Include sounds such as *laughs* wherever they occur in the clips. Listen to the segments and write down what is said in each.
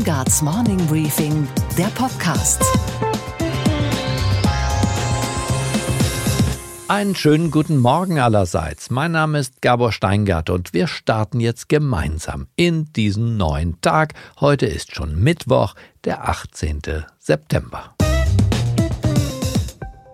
Steingarts Morning Briefing, der Podcast. Einen schönen guten Morgen allerseits. Mein Name ist Gabor Steingart und wir starten jetzt gemeinsam in diesen neuen Tag. Heute ist schon Mittwoch, der 18. September.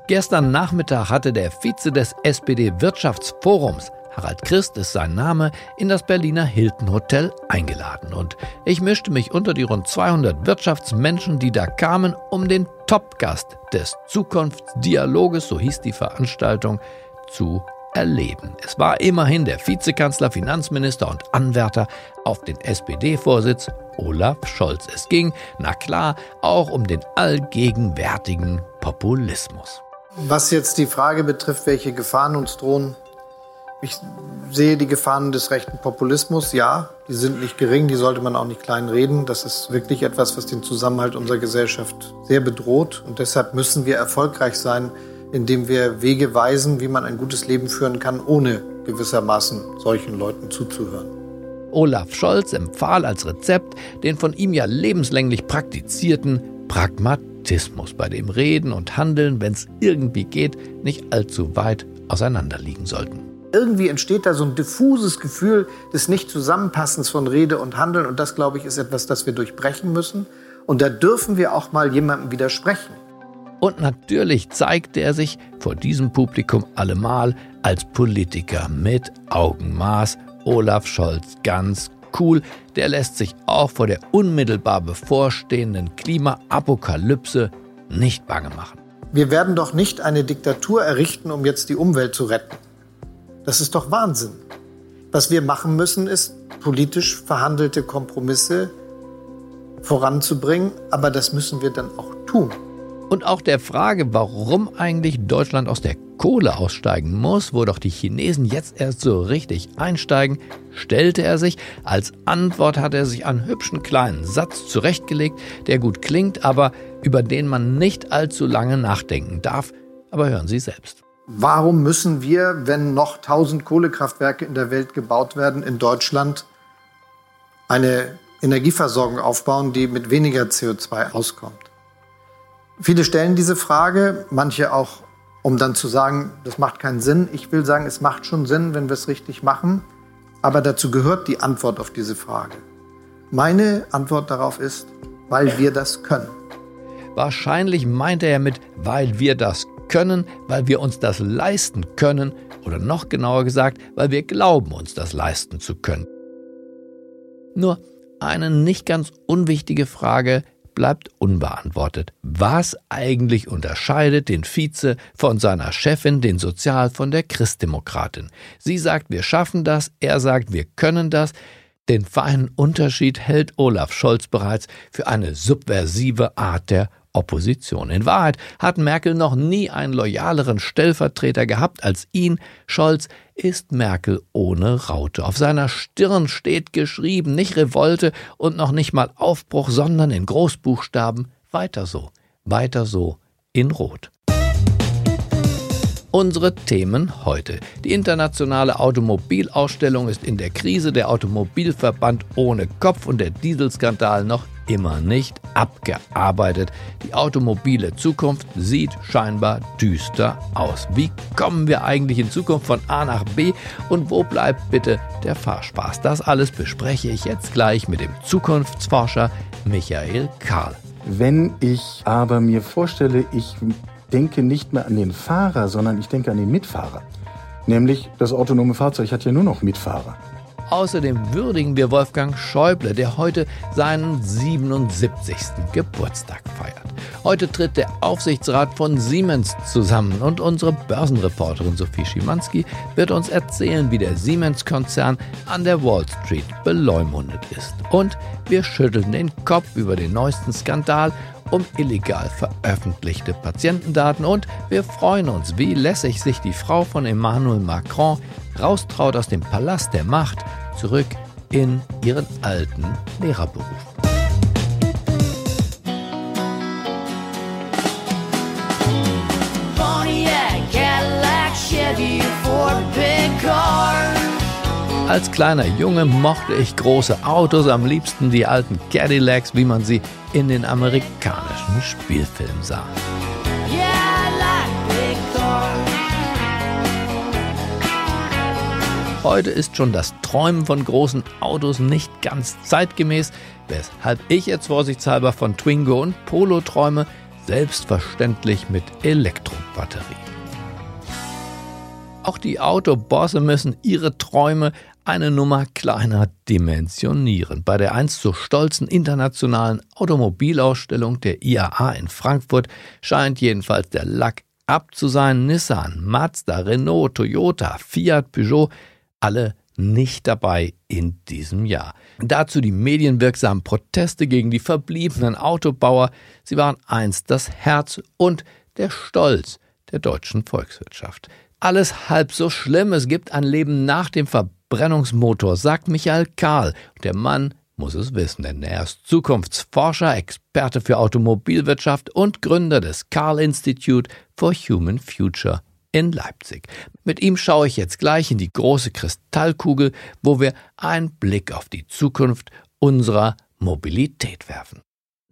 Gestern Nachmittag hatte der Vize des SPD-Wirtschaftsforums Harald Christ ist sein Name, in das Berliner Hilton Hotel eingeladen. Und ich mischte mich unter die rund 200 Wirtschaftsmenschen, die da kamen, um den Topgast des Zukunftsdialoges, so hieß die Veranstaltung, zu erleben. Es war immerhin der Vizekanzler, Finanzminister und Anwärter auf den SPD-Vorsitz Olaf Scholz. Es ging, na klar, auch um den allgegenwärtigen Populismus. Was jetzt die Frage betrifft, welche Gefahren uns drohen, ich sehe die Gefahren des rechten Populismus, ja, die sind nicht gering, die sollte man auch nicht klein reden. Das ist wirklich etwas, was den Zusammenhalt unserer Gesellschaft sehr bedroht. Und deshalb müssen wir erfolgreich sein, indem wir Wege weisen, wie man ein gutes Leben führen kann, ohne gewissermaßen solchen Leuten zuzuhören. Olaf Scholz empfahl als Rezept den von ihm ja lebenslänglich praktizierten Pragmatismus, bei dem Reden und Handeln, wenn es irgendwie geht, nicht allzu weit auseinanderliegen sollten irgendwie entsteht da so ein diffuses Gefühl des Nicht-Zusammenpassens von Rede und Handeln. Und das, glaube ich, ist etwas, das wir durchbrechen müssen. Und da dürfen wir auch mal jemandem widersprechen. Und natürlich zeigte er sich vor diesem Publikum allemal als Politiker mit Augenmaß. Olaf Scholz ganz cool, der lässt sich auch vor der unmittelbar bevorstehenden Klimaapokalypse nicht bange machen. Wir werden doch nicht eine Diktatur errichten, um jetzt die Umwelt zu retten. Das ist doch Wahnsinn. Was wir machen müssen, ist politisch verhandelte Kompromisse voranzubringen, aber das müssen wir dann auch tun. Und auch der Frage, warum eigentlich Deutschland aus der Kohle aussteigen muss, wo doch die Chinesen jetzt erst so richtig einsteigen, stellte er sich. Als Antwort hat er sich einen hübschen kleinen Satz zurechtgelegt, der gut klingt, aber über den man nicht allzu lange nachdenken darf. Aber hören Sie selbst. Warum müssen wir, wenn noch 1000 Kohlekraftwerke in der Welt gebaut werden, in Deutschland eine Energieversorgung aufbauen, die mit weniger CO2 auskommt? Viele stellen diese Frage, manche auch, um dann zu sagen, das macht keinen Sinn. Ich will sagen, es macht schon Sinn, wenn wir es richtig machen. Aber dazu gehört die Antwort auf diese Frage. Meine Antwort darauf ist, weil wir das können. Wahrscheinlich meinte er mit, weil wir das können weil wir uns das leisten können oder noch genauer gesagt, weil wir glauben, uns das leisten zu können. Nur eine nicht ganz unwichtige Frage bleibt unbeantwortet. Was eigentlich unterscheidet den Vize von seiner Chefin, den Sozial, von der Christdemokratin? Sie sagt, wir schaffen das, er sagt, wir können das. Den feinen Unterschied hält Olaf Scholz bereits für eine subversive Art der Opposition. In Wahrheit hat Merkel noch nie einen loyaleren Stellvertreter gehabt als ihn. Scholz ist Merkel ohne Raute. Auf seiner Stirn steht geschrieben, nicht Revolte und noch nicht mal Aufbruch, sondern in Großbuchstaben weiter so, weiter so in Rot. Unsere Themen heute. Die internationale Automobilausstellung ist in der Krise, der Automobilverband ohne Kopf und der Dieselskandal noch immer nicht abgearbeitet. Die automobile Zukunft sieht scheinbar düster aus. Wie kommen wir eigentlich in Zukunft von A nach B und wo bleibt bitte der Fahrspaß? Das alles bespreche ich jetzt gleich mit dem Zukunftsforscher Michael Karl. Wenn ich aber mir vorstelle, ich denke nicht mehr an den Fahrer, sondern ich denke an den Mitfahrer. Nämlich das autonome Fahrzeug hat ja nur noch Mitfahrer. Außerdem würdigen wir Wolfgang Schäuble, der heute seinen 77. Geburtstag feiert. Heute tritt der Aufsichtsrat von Siemens zusammen und unsere Börsenreporterin Sophie Schimanski wird uns erzählen, wie der Siemens-Konzern an der Wall Street beleumundet ist. Und wir schütteln den Kopf über den neuesten Skandal um illegal veröffentlichte Patientendaten und wir freuen uns, wie lässig sich die Frau von Emmanuel Macron raustraut aus dem Palast der Macht zurück in ihren alten Lehrerberuf. Als kleiner Junge mochte ich große Autos, am liebsten die alten Cadillacs, wie man sie in den amerikanischen Spielfilmen sah. Heute ist schon das Träumen von großen Autos nicht ganz zeitgemäß, weshalb ich jetzt vorsichtshalber von Twingo und Polo träume, selbstverständlich mit Elektrobatterie. Auch die Autobosse müssen ihre Träume eine Nummer kleiner dimensionieren. Bei der einst so stolzen internationalen Automobilausstellung der IAA in Frankfurt scheint jedenfalls der Lack ab zu sein. Nissan, Mazda, Renault, Toyota, Fiat, Peugeot, alle nicht dabei in diesem Jahr. Dazu die medienwirksamen Proteste gegen die verbliebenen Autobauer. Sie waren einst das Herz und der Stolz der deutschen Volkswirtschaft. Alles halb so schlimm, es gibt ein Leben nach dem Verbot Verbrennungsmotor, sagt Michael Karl. Der Mann muss es wissen, denn er ist Zukunftsforscher, Experte für Automobilwirtschaft und Gründer des Karl Institute for Human Future in Leipzig. Mit ihm schaue ich jetzt gleich in die große Kristallkugel, wo wir einen Blick auf die Zukunft unserer Mobilität werfen.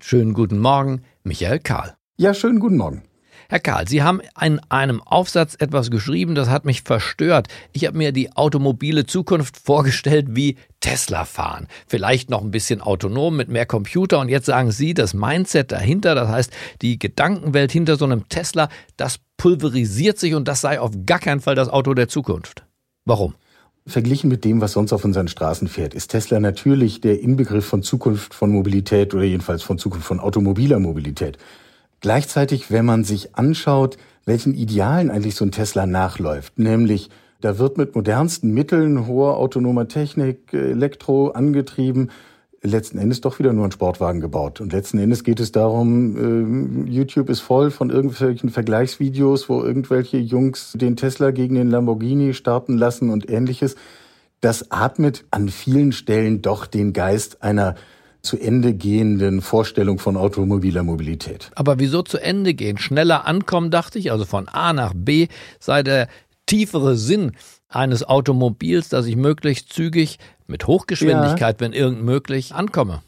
Schönen guten Morgen, Michael Karl. Ja, schönen guten Morgen. Herr Karl, Sie haben in einem Aufsatz etwas geschrieben, das hat mich verstört. Ich habe mir die automobile Zukunft vorgestellt wie Tesla fahren. Vielleicht noch ein bisschen autonom mit mehr Computer. Und jetzt sagen Sie, das Mindset dahinter, das heißt die Gedankenwelt hinter so einem Tesla, das pulverisiert sich und das sei auf gar keinen Fall das Auto der Zukunft. Warum? Verglichen mit dem, was sonst auf unseren Straßen fährt, ist Tesla natürlich der Inbegriff von Zukunft von Mobilität oder jedenfalls von Zukunft von automobiler Mobilität. Gleichzeitig, wenn man sich anschaut, welchen Idealen eigentlich so ein Tesla nachläuft, nämlich da wird mit modernsten Mitteln, hoher autonomer Technik, Elektro angetrieben, letzten Endes doch wieder nur ein Sportwagen gebaut. Und letzten Endes geht es darum, äh, YouTube ist voll von irgendwelchen Vergleichsvideos, wo irgendwelche Jungs den Tesla gegen den Lamborghini starten lassen und ähnliches. Das atmet an vielen Stellen doch den Geist einer zu Ende gehenden Vorstellung von automobiler Mobilität. Aber wieso zu Ende gehen? Schneller ankommen, dachte ich, also von A nach B sei der tiefere Sinn eines Automobils, dass ich möglichst zügig mit Hochgeschwindigkeit, ja. wenn irgend möglich, ankomme.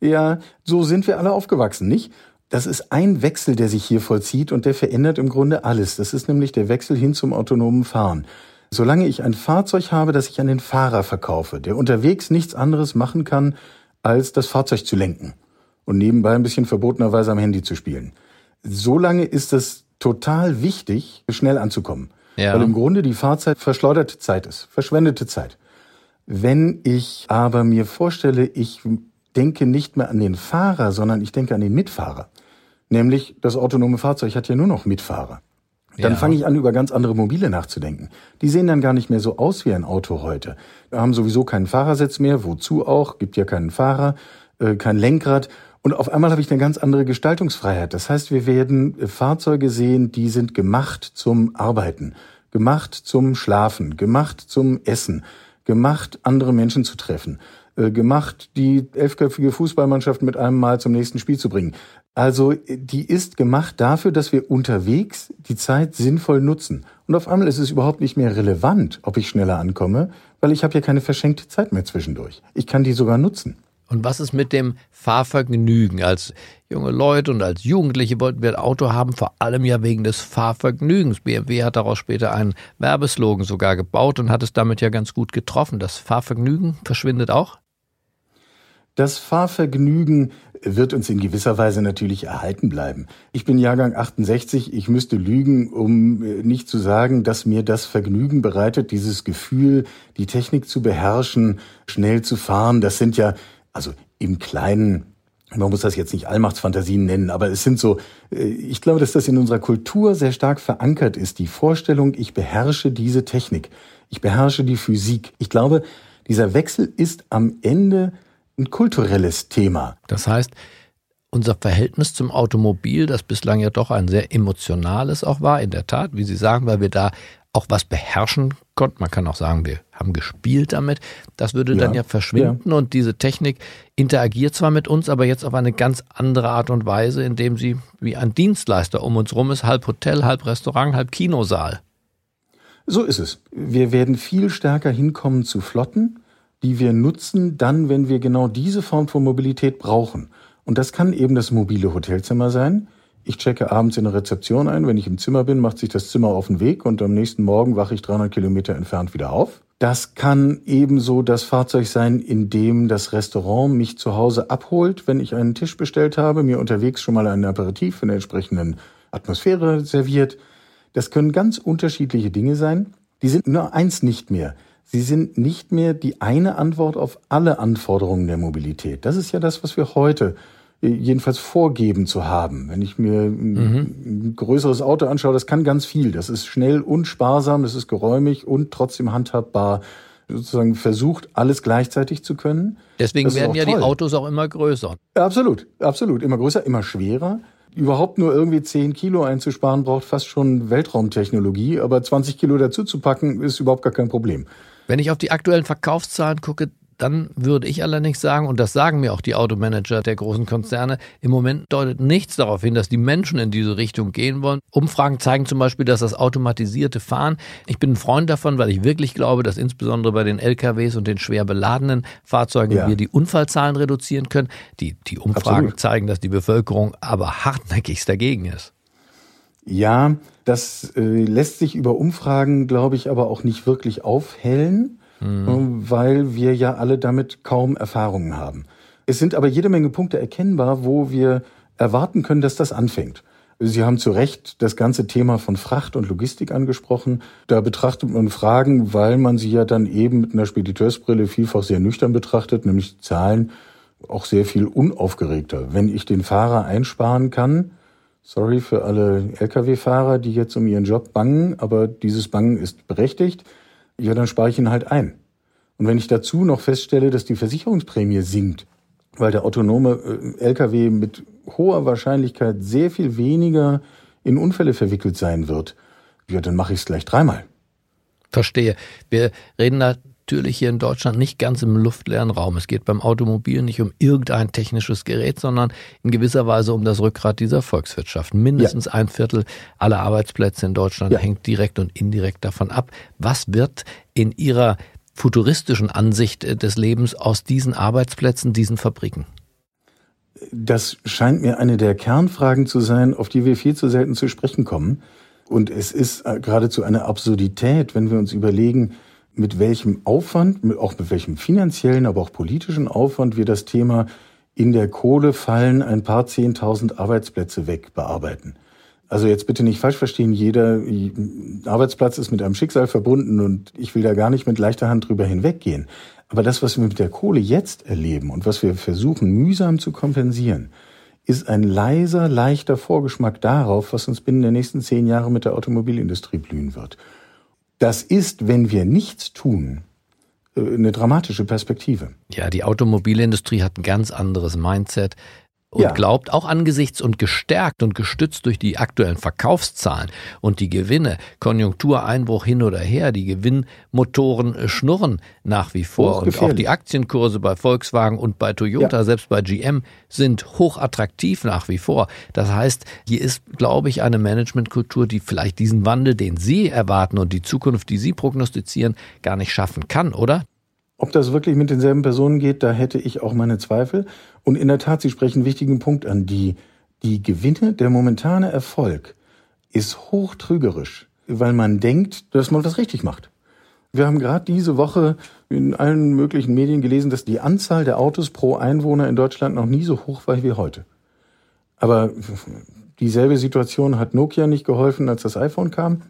Ja, so sind wir alle aufgewachsen, nicht? Das ist ein Wechsel, der sich hier vollzieht und der verändert im Grunde alles. Das ist nämlich der Wechsel hin zum autonomen Fahren. Solange ich ein Fahrzeug habe, das ich an den Fahrer verkaufe, der unterwegs nichts anderes machen kann, als das Fahrzeug zu lenken und nebenbei ein bisschen verbotenerweise am Handy zu spielen. Solange ist es total wichtig, schnell anzukommen. Ja. Weil im Grunde die Fahrzeit verschleuderte Zeit ist, verschwendete Zeit. Wenn ich aber mir vorstelle, ich denke nicht mehr an den Fahrer, sondern ich denke an den Mitfahrer. Nämlich das autonome Fahrzeug hat ja nur noch Mitfahrer. Dann ja. fange ich an, über ganz andere Mobile nachzudenken. Die sehen dann gar nicht mehr so aus wie ein Auto heute. Wir haben sowieso keinen Fahrersitz mehr, wozu auch, gibt ja keinen Fahrer, äh, kein Lenkrad. Und auf einmal habe ich eine ganz andere Gestaltungsfreiheit. Das heißt, wir werden äh, Fahrzeuge sehen, die sind gemacht zum Arbeiten, gemacht zum Schlafen, gemacht zum Essen, gemacht, andere Menschen zu treffen, gemacht, die elfköpfige Fußballmannschaft mit einem Mal zum nächsten Spiel zu bringen. Also die ist gemacht dafür, dass wir unterwegs die Zeit sinnvoll nutzen. Und auf einmal ist es überhaupt nicht mehr relevant, ob ich schneller ankomme, weil ich habe ja keine verschenkte Zeit mehr zwischendurch. Ich kann die sogar nutzen. Und was ist mit dem Fahrvergnügen? Als junge Leute und als Jugendliche wollten wir ein Auto haben, vor allem ja wegen des Fahrvergnügens. BMW hat daraus später einen Werbeslogan sogar gebaut und hat es damit ja ganz gut getroffen. Das Fahrvergnügen verschwindet auch? Das Fahrvergnügen wird uns in gewisser Weise natürlich erhalten bleiben. Ich bin Jahrgang 68, ich müsste lügen, um äh, nicht zu sagen, dass mir das Vergnügen bereitet, dieses Gefühl, die Technik zu beherrschen, schnell zu fahren. Das sind ja, also im Kleinen, man muss das jetzt nicht Allmachtsfantasien nennen, aber es sind so, äh, ich glaube, dass das in unserer Kultur sehr stark verankert ist, die Vorstellung, ich beherrsche diese Technik, ich beherrsche die Physik. Ich glaube, dieser Wechsel ist am Ende ein kulturelles Thema. Das heißt, unser Verhältnis zum Automobil, das bislang ja doch ein sehr emotionales auch war, in der Tat, wie Sie sagen, weil wir da auch was beherrschen konnten. Man kann auch sagen, wir haben gespielt damit. Das würde ja, dann ja verschwinden ja. und diese Technik interagiert zwar mit uns, aber jetzt auf eine ganz andere Art und Weise, indem sie wie ein Dienstleister um uns rum ist, halb Hotel, halb Restaurant, halb Kinosaal. So ist es. Wir werden viel stärker hinkommen zu Flotten, die wir nutzen dann, wenn wir genau diese Form von Mobilität brauchen. Und das kann eben das mobile Hotelzimmer sein. Ich checke abends in der Rezeption ein. Wenn ich im Zimmer bin, macht sich das Zimmer auf den Weg und am nächsten Morgen wache ich 300 Kilometer entfernt wieder auf. Das kann ebenso das Fahrzeug sein, in dem das Restaurant mich zu Hause abholt, wenn ich einen Tisch bestellt habe, mir unterwegs schon mal ein Aperitif in der entsprechenden Atmosphäre serviert. Das können ganz unterschiedliche Dinge sein. Die sind nur eins nicht mehr. Sie sind nicht mehr die eine Antwort auf alle Anforderungen der Mobilität. Das ist ja das, was wir heute äh, jedenfalls vorgeben zu haben. Wenn ich mir ein, mhm. größeres Auto anschaue, das kann ganz viel. Das ist schnell und sparsam, das ist geräumig und trotzdem handhabbar. Sozusagen versucht, alles gleichzeitig zu können. Deswegen werden ja toll. die Autos auch immer größer. absolut, absolut. Immer größer, immer schwerer. Überhaupt nur irgendwie 10 Kilo einzusparen, braucht fast schon Weltraumtechnologie, aber 20 Kilo dazu zu packen, ist überhaupt gar kein Problem. Wenn ich auf die aktuellen Verkaufszahlen gucke, dann würde ich allerdings sagen, und das sagen mir auch die Automanager der großen Konzerne, im Moment deutet nichts darauf hin, dass die Menschen in diese Richtung gehen wollen. Umfragen zeigen zum Beispiel, dass das automatisierte Fahren, ich bin ein Freund davon, weil ich wirklich glaube, dass insbesondere bei den LKWs und den schwer beladenen Fahrzeugen ja. wir die Unfallzahlen reduzieren können. Die, die Umfragen Absolut. zeigen, dass die Bevölkerung aber hartnäckigst dagegen ist. Ja, das äh, lässt sich über Umfragen, glaube ich, aber auch nicht wirklich aufhellen mhm. weil wir ja alle damit kaum Erfahrungen haben. Es sind aber jede Menge Punkte erkennbar, wo wir erwarten können, dass das anfängt. Sie haben zu Recht das ganze Thema von Fracht und Logistik angesprochen. Da betrachtet man Fragen, weil man sie ja dann eben mit einer Spediteursbrille vielfach sehr nüchtern betrachtet, nämlich Zahlen auch sehr viel unaufgeregter. Wenn ich den Fahrer einsparen kann, sorry für alle Lkw-Fahrer, die jetzt um ihren Job bangen, aber dieses Bangen ist berechtigt, ja, dann spare ich ihn halt ein. Und wenn ich dazu noch feststelle, dass die Versicherungsprämie sinkt, weil der autonome äh, Lkw mit hoher Wahrscheinlichkeit sehr viel weniger in Unfälle verwickelt sein wird, ja, dann mache ich es gleich dreimal. Verstehe. Wir reden da natürlich hier in Deutschland nicht ganz im luftleeren Raum. Es geht beim Automobil nicht um irgendein technisches Gerät, sondern in gewisser Weise um das Rückgrat dieser Volkswirtschaft. Mindestens ja. ein Viertel aller Arbeitsplätze in Deutschland ja. hängt direkt und indirekt davon ab. Was wird in Ihrer futuristischen Ansicht des Lebens aus diesen Arbeitsplätzen, diesen Fabriken? Das scheint mir eine der Kernfragen zu sein, auf die wir viel zu selten zu sprechen kommen. Und es ist geradezu eine Absurdität, wenn wir uns überlegen, mit welchem Aufwand, auch mit welchem finanziellen, aber auch politischen Aufwand wir das Thema in der Kohle fallen ein paar Zehntausend Arbeitsplätze weg bearbeiten. Also jetzt bitte nicht falsch verstehen, jeder Arbeitsplatz ist mit einem Schicksal verbunden und ich will da gar nicht mit leichter Hand drüber hinweggehen. Aber das, was wir mit der Kohle jetzt erleben und was wir versuchen mühsam zu kompensieren, ist ein leiser, leichter Vorgeschmack darauf, was uns binnen der nächsten zehn Jahre mit der Automobilindustrie blühen wird. Das ist, wenn wir nichts tun, äh, eine dramatische Perspektive. Ja, die Automobilindustrie hat ein ganz anderes Mindset und ja. glaubt auch angesichts und gestärkt und gestützt durch die aktuellen Verkaufszahlen und die Gewinne, Konjunktureinbruch hin oder her, die Gewinnmotoren schnurren nach wie vor und auch die Aktienkurse bei Volkswagen und bei Toyota, ja. selbst bei GM sind hochattraktiv nach wie vor. Das heißt, hier ist, glaube ich, eine Managementkultur, die vielleicht diesen Wandel, den Sie erwarten und die Zukunft, die Sie prognostizieren, gar nicht schaffen kann, oder? Ob das wirklich mit denselben Personen geht, da hätte ich auch meine Zweifel. Und in der Tat, Sie sprechen einen wichtigen Punkt an. Die, die Gewinne, der momentane Erfolg ist hochtrügerisch, weil man denkt, dass man was richtig macht. Wir haben gerade diese Woche in allen möglichen Medien gelesen, dass die Anzahl der Autos pro Einwohner in Deutschland noch nie so hoch war wie heute. Aber dieselbe Situation hat Nokia nicht geholfen, als das iPhone kam.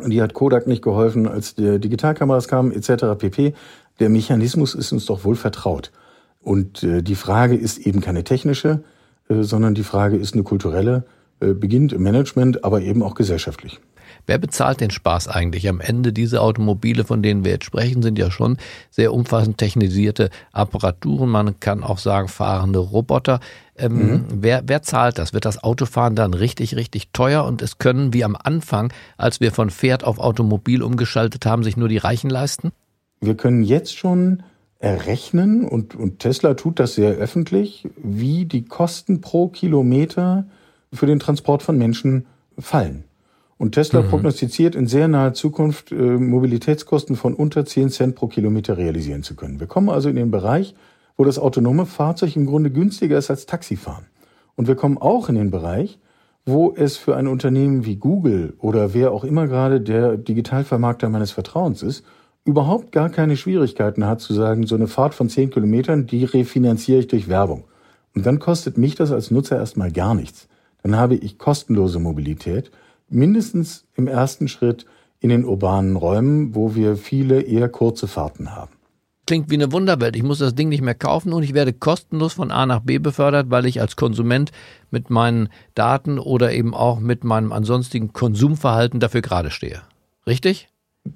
Und die hat Kodak nicht geholfen, als die Digitalkameras kamen, etc. pp. Der Mechanismus ist uns doch wohl vertraut. Und äh, die Frage ist eben keine technische, äh, sondern die Frage ist eine kulturelle, äh, beginnt im Management, aber eben auch gesellschaftlich. Wer bezahlt den Spaß eigentlich? Am Ende diese Automobile, von denen wir jetzt sprechen, sind ja schon sehr umfassend technisierte Apparaturen. Man kann auch sagen, fahrende Roboter. Ähm, mhm. wer, wer zahlt das? Wird das Autofahren dann richtig, richtig teuer? Und es können wie am Anfang, als wir von Pferd auf Automobil umgeschaltet haben, sich nur die Reichen leisten? Wir können jetzt schon errechnen, und, und Tesla tut das sehr öffentlich, wie die Kosten pro Kilometer für den Transport von Menschen fallen. Und Tesla mhm. prognostiziert in sehr naher Zukunft äh, Mobilitätskosten von unter 10 Cent pro Kilometer realisieren zu können. Wir kommen also in den Bereich, wo das autonome Fahrzeug im Grunde günstiger ist als Taxifahren. Und wir kommen auch in den Bereich, wo es für ein Unternehmen wie Google oder wer auch immer gerade der Digitalvermarkter meines Vertrauens ist, überhaupt gar keine Schwierigkeiten hat zu sagen, so eine Fahrt von 10 Kilometern, die refinanziere ich durch Werbung. Und dann kostet mich das als Nutzer erstmal gar nichts. Dann habe ich kostenlose Mobilität, mindestens im ersten Schritt in den urbanen Räumen, wo wir viele eher kurze Fahrten haben klingt wie eine Wunderwelt. Ich muss das Ding nicht mehr kaufen und ich werde kostenlos von A nach B befördert, weil ich als Konsument mit meinen Daten oder eben auch mit meinem ansonstigen Konsumverhalten dafür gerade stehe. Richtig?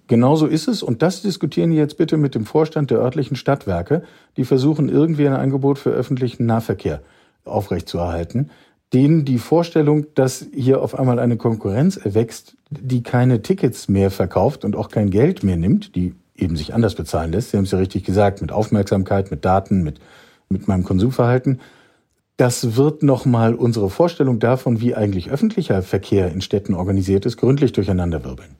Genauso ist es und das diskutieren Sie jetzt bitte mit dem Vorstand der örtlichen Stadtwerke, die versuchen irgendwie ein Angebot für öffentlichen Nahverkehr aufrechtzuerhalten. Denen die Vorstellung, dass hier auf einmal eine Konkurrenz erwächst, die keine Tickets mehr verkauft und auch kein Geld mehr nimmt, die eben sich anders bezahlen lässt. Sie haben es ja richtig gesagt, mit Aufmerksamkeit, mit Daten, mit, mit meinem Konsumverhalten. Das wird nochmal unsere Vorstellung davon, wie eigentlich öffentlicher Verkehr in Städten organisiert ist, gründlich durcheinanderwirbeln.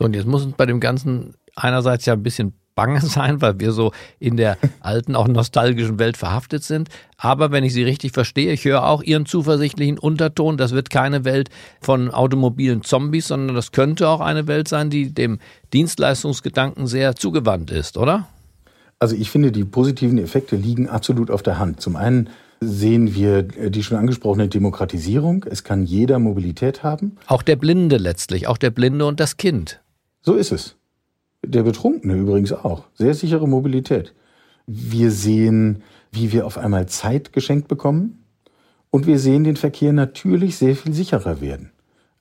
So, und jetzt muss uns bei dem Ganzen einerseits ja ein bisschen bange *laughs* sein, weil wir so in der alten, auch nostalgischen Welt verhaftet sind. Aber wenn ich Sie richtig verstehe, ich höre auch Ihren zuversichtlichen Unterton, das wird keine Welt von automobilen Zombies, sondern das könnte auch eine Welt sein, die dem Dienstleistungsgedanken sehr zugewandt ist, oder? Also ich finde, die positiven Effekte liegen absolut auf der Hand. Zum einen sehen wir die schon angesprochene Demokratisierung. Es kann jeder Mobilität haben. Auch der Blinde letztlich, auch der Blinde und das Kind. So ist es. Der Betrunkene übrigens auch. Sehr sichere Mobilität. Wir sehen, wie wir auf einmal Zeit geschenkt bekommen. Und wir sehen den Verkehr natürlich sehr viel sicherer werden.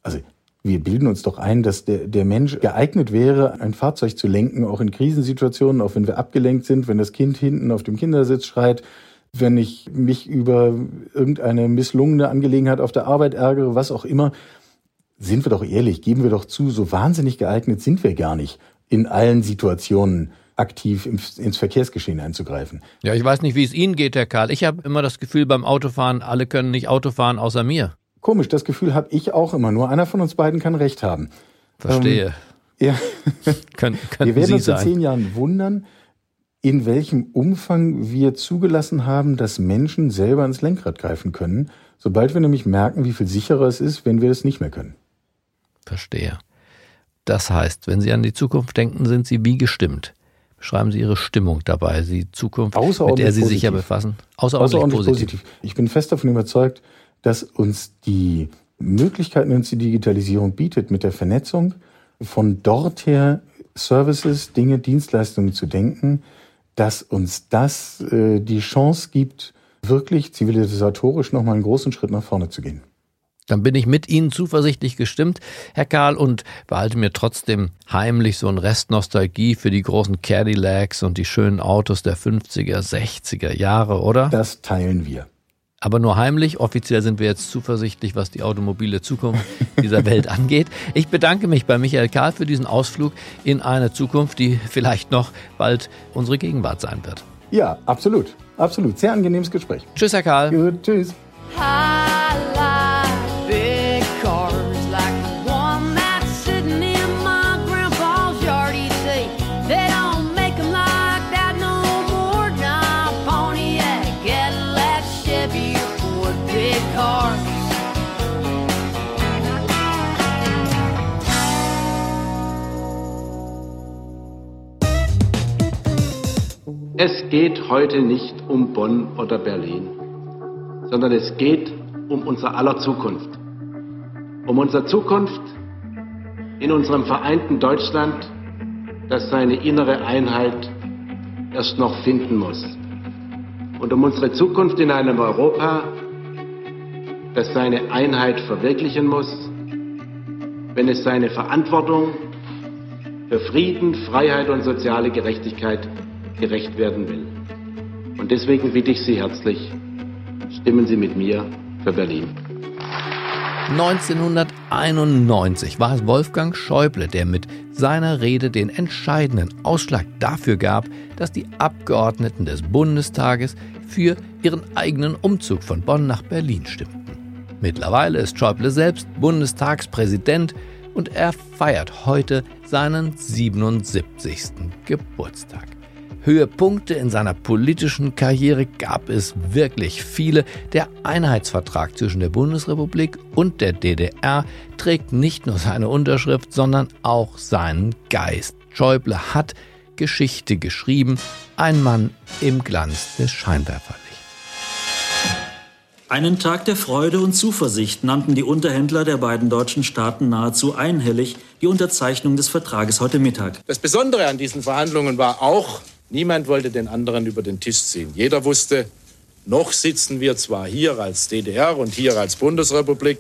Also wir bilden uns doch ein, dass der, der Mensch geeignet wäre, ein Fahrzeug zu lenken, auch in Krisensituationen, auch wenn wir abgelenkt sind, wenn das Kind hinten auf dem Kindersitz schreit, wenn ich mich über irgendeine misslungene Angelegenheit auf der Arbeit ärgere, was auch immer. Sind wir doch ehrlich, geben wir doch zu, so wahnsinnig geeignet sind wir gar nicht, in allen Situationen aktiv ins Verkehrsgeschehen einzugreifen. Ja, ich weiß nicht, wie es Ihnen geht, Herr Karl. Ich habe immer das Gefühl beim Autofahren, alle können nicht Autofahren außer mir. Komisch, das Gefühl habe ich auch immer. Nur einer von uns beiden kann recht haben. Verstehe. Ähm, ja. *laughs* Kön wir werden Sie uns in zehn Jahren wundern, in welchem Umfang wir zugelassen haben, dass Menschen selber ins Lenkrad greifen können, sobald wir nämlich merken, wie viel sicherer es ist, wenn wir es nicht mehr können. Verstehe. Das heißt, wenn Sie an die Zukunft denken, sind Sie wie gestimmt. Beschreiben Sie Ihre Stimmung dabei, die Zukunft, mit der Sie sich ja befassen. Außerordentlich, Außerordentlich positiv. positiv. Ich bin fest davon überzeugt, dass uns die Möglichkeiten, die uns die Digitalisierung bietet, mit der Vernetzung von dort her Services, Dinge, Dienstleistungen zu denken, dass uns das äh, die Chance gibt, wirklich zivilisatorisch nochmal einen großen Schritt nach vorne zu gehen. Dann bin ich mit Ihnen zuversichtlich gestimmt, Herr Karl, und behalte mir trotzdem heimlich so ein Rest Nostalgie für die großen Cadillacs und die schönen Autos der 50er, 60er Jahre, oder? Das teilen wir. Aber nur heimlich. Offiziell sind wir jetzt zuversichtlich, was die automobile Zukunft dieser Welt *laughs* angeht. Ich bedanke mich bei Michael Karl für diesen Ausflug in eine Zukunft, die vielleicht noch bald unsere Gegenwart sein wird. Ja, absolut. Absolut. Sehr angenehmes Gespräch. Tschüss, Herr Karl. Gut, tschüss. Es geht heute nicht um Bonn oder Berlin, sondern es geht um unser aller Zukunft. Um unsere Zukunft in unserem vereinten Deutschland, das seine innere Einheit erst noch finden muss. Und um unsere Zukunft in einem Europa, das seine Einheit verwirklichen muss, wenn es seine Verantwortung für Frieden, Freiheit und soziale Gerechtigkeit gerecht werden will. Und deswegen bitte ich Sie herzlich, stimmen Sie mit mir für Berlin. 1991 war es Wolfgang Schäuble, der mit seiner Rede den entscheidenden Ausschlag dafür gab, dass die Abgeordneten des Bundestages für ihren eigenen Umzug von Bonn nach Berlin stimmten. Mittlerweile ist Schäuble selbst Bundestagspräsident und er feiert heute seinen 77. Geburtstag. Höhepunkte in seiner politischen Karriere gab es wirklich viele. Der Einheitsvertrag zwischen der Bundesrepublik und der DDR trägt nicht nur seine Unterschrift, sondern auch seinen Geist. Schäuble hat Geschichte geschrieben, ein Mann im Glanz des Scheinwerferlichts. Einen Tag der Freude und Zuversicht nannten die Unterhändler der beiden deutschen Staaten nahezu einhellig die Unterzeichnung des Vertrages heute Mittag. Das Besondere an diesen Verhandlungen war auch, niemand wollte den anderen über den Tisch ziehen. Jeder wusste, noch sitzen wir zwar hier als DDR und hier als Bundesrepublik,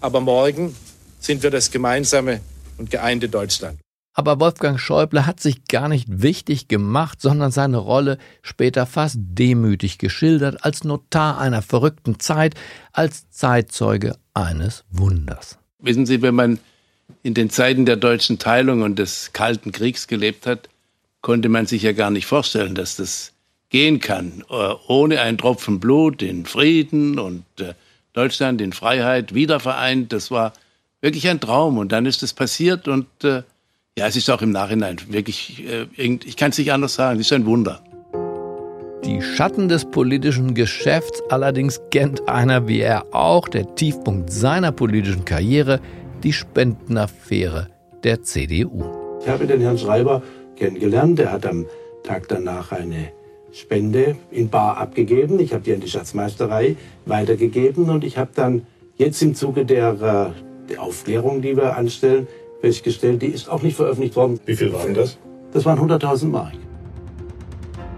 aber morgen sind wir das gemeinsame und geeinte Deutschland. Aber Wolfgang Schäuble hat sich gar nicht wichtig gemacht, sondern seine Rolle später fast demütig geschildert als Notar einer verrückten Zeit, als Zeitzeuge eines Wunders. Wissen Sie, wenn man in den Zeiten der deutschen Teilung und des Kalten Kriegs gelebt hat, konnte man sich ja gar nicht vorstellen, dass das gehen kann, äh, ohne einen Tropfen Blut in Frieden und äh, Deutschland in Freiheit wiedervereint. Das war wirklich ein Traum und dann ist es passiert und äh, ja, es ist auch im Nachhinein wirklich, ich kann es nicht anders sagen, es ist ein Wunder. Die Schatten des politischen Geschäfts allerdings kennt einer wie er auch, der Tiefpunkt seiner politischen Karriere, die Spendenaffäre der CDU. Ich habe den Herrn Schreiber kennengelernt, er hat am Tag danach eine Spende in Bar abgegeben. Ich habe die an die Schatzmeisterei weitergegeben und ich habe dann jetzt im Zuge der, äh, der Aufklärung, die wir anstellen, festgestellt, die ist auch nicht veröffentlicht worden. Wie viel waren das? Das waren 100.000 Mark.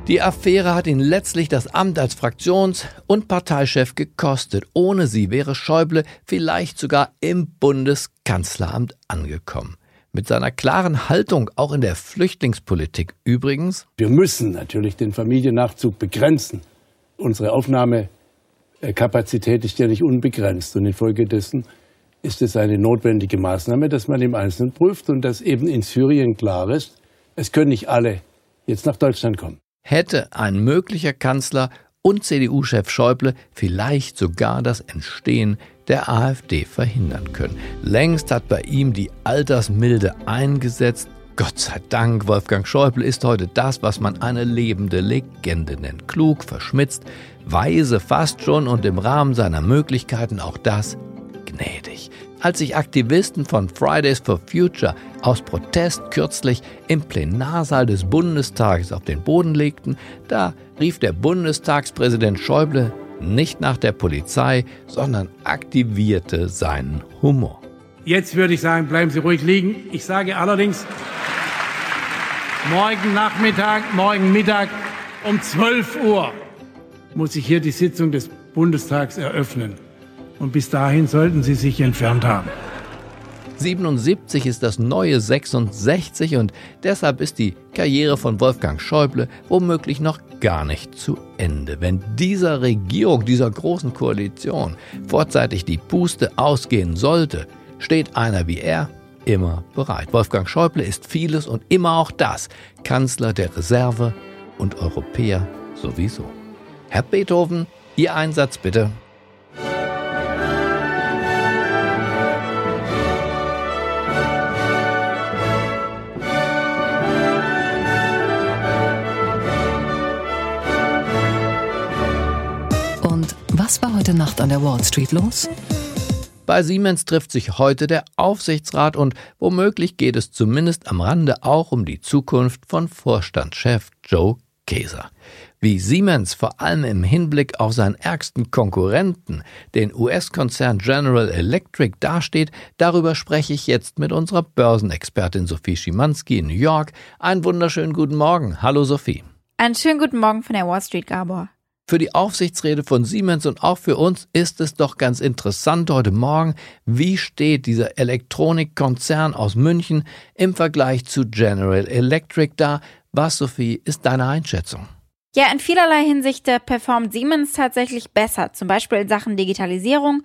Die Affäre hat ihn letztlich das Amt als Fraktions- und Parteichef gekostet. Ohne sie wäre Schäuble vielleicht sogar im Bundeskanzleramt angekommen. Mit seiner klaren Haltung auch in der Flüchtlingspolitik übrigens. Wir müssen natürlich den Familiennachzug begrenzen. Unsere Aufnahmekapazität ist ja nicht unbegrenzt und infolgedessen ist es eine notwendige Maßnahme, dass man im Einzelnen prüft und dass eben in Syrien klar ist, es können nicht alle jetzt nach Deutschland kommen. Hätte ein möglicher Kanzler und CDU-Chef Schäuble vielleicht sogar das Entstehen der AfD verhindern können. Längst hat bei ihm die Altersmilde eingesetzt. Gott sei Dank, Wolfgang Schäuble ist heute das, was man eine lebende Legende nennt. Klug, verschmitzt, weise fast schon und im Rahmen seiner Möglichkeiten auch das gnädig. Als sich Aktivisten von Fridays for Future aus Protest kürzlich im Plenarsaal des Bundestages auf den Boden legten, da rief der Bundestagspräsident Schäuble nicht nach der Polizei, sondern aktivierte seinen Humor. Jetzt würde ich sagen, bleiben Sie ruhig liegen. Ich sage allerdings, morgen Nachmittag, morgen Mittag um 12 Uhr muss ich hier die Sitzung des Bundestags eröffnen und bis dahin sollten sie sich entfernt haben. 77 ist das neue 66 und deshalb ist die Karriere von Wolfgang Schäuble womöglich noch gar nicht zu Ende. Wenn dieser Regierung, dieser großen Koalition vorzeitig die Puste ausgehen sollte, steht einer wie er immer bereit. Wolfgang Schäuble ist vieles und immer auch das, Kanzler der Reserve und Europäer sowieso. Herr Beethoven, Ihr Einsatz bitte. Was war heute Nacht an der Wall Street los? Bei Siemens trifft sich heute der Aufsichtsrat und womöglich geht es zumindest am Rande auch um die Zukunft von Vorstandschef Joe Kaeser. Wie Siemens vor allem im Hinblick auf seinen ärgsten Konkurrenten, den US-Konzern General Electric, dasteht, darüber spreche ich jetzt mit unserer Börsenexpertin Sophie Schimanski in New York. Einen wunderschönen guten Morgen. Hallo Sophie. Einen schönen guten Morgen von der Wall Street, Gabor. Für die Aufsichtsrede von Siemens und auch für uns ist es doch ganz interessant heute Morgen, wie steht dieser Elektronikkonzern aus München im Vergleich zu General Electric da? Was, Sophie, ist deine Einschätzung? Ja, in vielerlei Hinsicht performt Siemens tatsächlich besser, zum Beispiel in Sachen Digitalisierung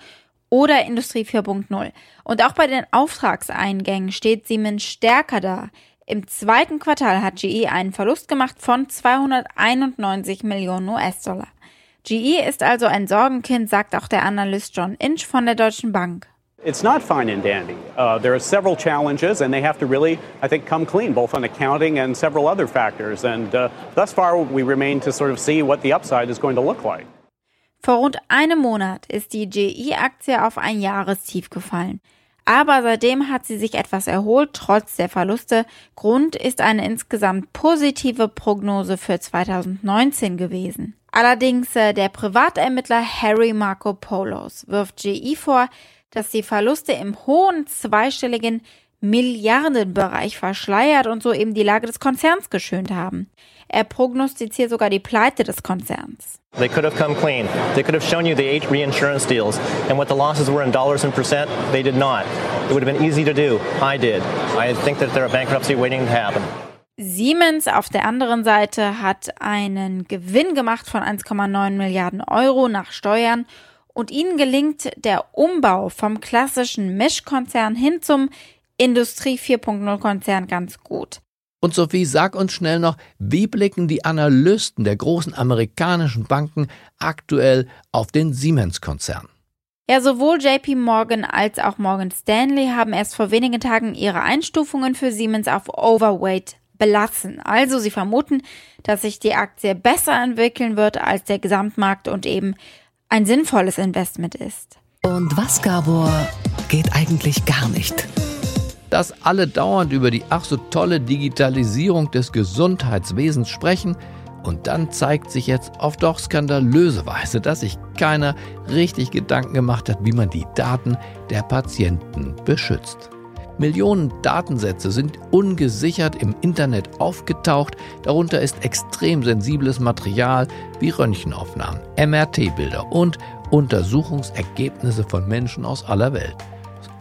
oder Industrie 4.0. Und auch bei den Auftragseingängen steht Siemens stärker da. Im zweiten Quartal hat GE einen Verlust gemacht von 291 Millionen US-Dollar. GE ist also ein Sorgenkind, sagt auch der Analyst John Inch von der Deutschen Bank. It's not fine and dandy. Uh, there are several challenges, and they have to really, I think, come clean, both on accounting and several other factors. And uh, thus far, we remain to sort of see what the upside is going to look like. Vor rund einem Monat ist die GE-Aktie auf ein Jahrestief gefallen. Aber seitdem hat sie sich etwas erholt, trotz der Verluste. Grund ist eine insgesamt positive Prognose für 2019 gewesen. Allerdings äh, der Privatermittler Harry Marco Polos wirft GE vor, dass die Verluste im hohen zweistelligen Milliardenbereich verschleiert und so eben die Lage des Konzerns geschönt haben. Er prognostiziert sogar die Pleite des Konzerns. They could have come clean. They could have shown you the eight reinsurance deals and what the losses were in dollars and percent. They did not. It would have been easy to do. I did. I think that there are bankruptcy waiting to happen. Siemens auf der anderen Seite hat einen Gewinn gemacht von 1,9 Milliarden Euro nach Steuern und ihnen gelingt der Umbau vom klassischen Mischkonzern hin zum Industrie 4.0 Konzern ganz gut. Und Sophie, sag uns schnell noch, wie blicken die Analysten der großen amerikanischen Banken aktuell auf den Siemens-Konzern? Ja, sowohl JP Morgan als auch Morgan Stanley haben erst vor wenigen Tagen ihre Einstufungen für Siemens auf Overweight belassen. Also sie vermuten, dass sich die Aktie besser entwickeln wird als der Gesamtmarkt und eben ein sinnvolles Investment ist. Und was, Gabor, geht eigentlich gar nicht? Dass alle dauernd über die ach so tolle Digitalisierung des Gesundheitswesens sprechen und dann zeigt sich jetzt auf doch skandalöse Weise, dass sich keiner richtig Gedanken gemacht hat, wie man die Daten der Patienten beschützt. Millionen Datensätze sind ungesichert im Internet aufgetaucht. Darunter ist extrem sensibles Material wie Röntgenaufnahmen, MRT-Bilder und Untersuchungsergebnisse von Menschen aus aller Welt.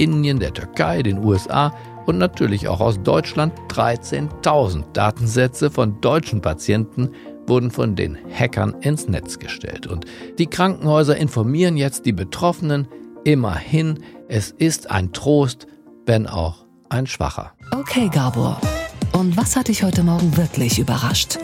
Indien, der Türkei, den USA und natürlich auch aus Deutschland. 13.000 Datensätze von deutschen Patienten wurden von den Hackern ins Netz gestellt. Und die Krankenhäuser informieren jetzt die Betroffenen, immerhin, es ist ein Trost, wenn auch ein schwacher. Okay, Gabor. Und was hat dich heute Morgen wirklich überrascht?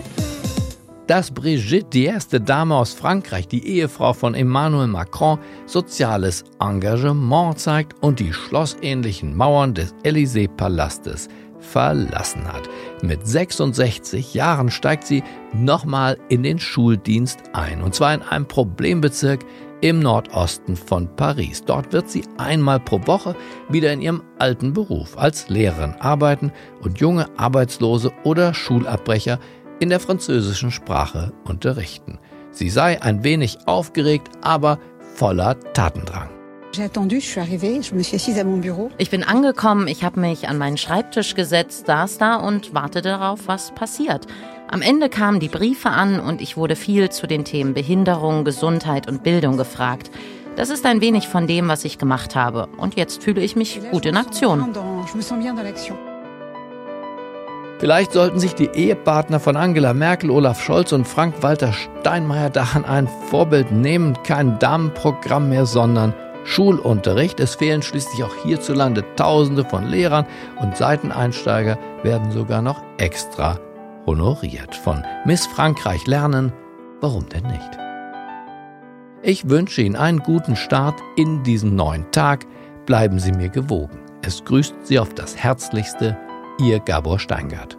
Dass Brigitte, die erste Dame aus Frankreich, die Ehefrau von Emmanuel Macron, soziales Engagement zeigt und die schlossähnlichen Mauern des Élysée-Palastes verlassen hat. Mit 66 Jahren steigt sie nochmal in den Schuldienst ein. Und zwar in einem Problembezirk im Nordosten von Paris. Dort wird sie einmal pro Woche wieder in ihrem alten Beruf als Lehrerin arbeiten und junge Arbeitslose oder Schulabbrecher in der französischen Sprache unterrichten. Sie sei ein wenig aufgeregt, aber voller Tatendrang. Ich bin angekommen, ich habe mich an meinen Schreibtisch gesetzt, saß da und wartete darauf, was passiert. Am Ende kamen die Briefe an und ich wurde viel zu den Themen Behinderung, Gesundheit und Bildung gefragt. Das ist ein wenig von dem, was ich gemacht habe. Und jetzt fühle ich mich gut in Aktion. Vielleicht sollten sich die Ehepartner von Angela Merkel, Olaf Scholz und Frank-Walter Steinmeier daran ein Vorbild nehmen. Kein Damenprogramm mehr, sondern Schulunterricht. Es fehlen schließlich auch hierzulande Tausende von Lehrern und Seiteneinsteiger werden sogar noch extra honoriert. Von Miss Frankreich lernen, warum denn nicht? Ich wünsche Ihnen einen guten Start in diesen neuen Tag. Bleiben Sie mir gewogen. Es grüßt Sie auf das Herzlichste, Ihr Gabor Steingart.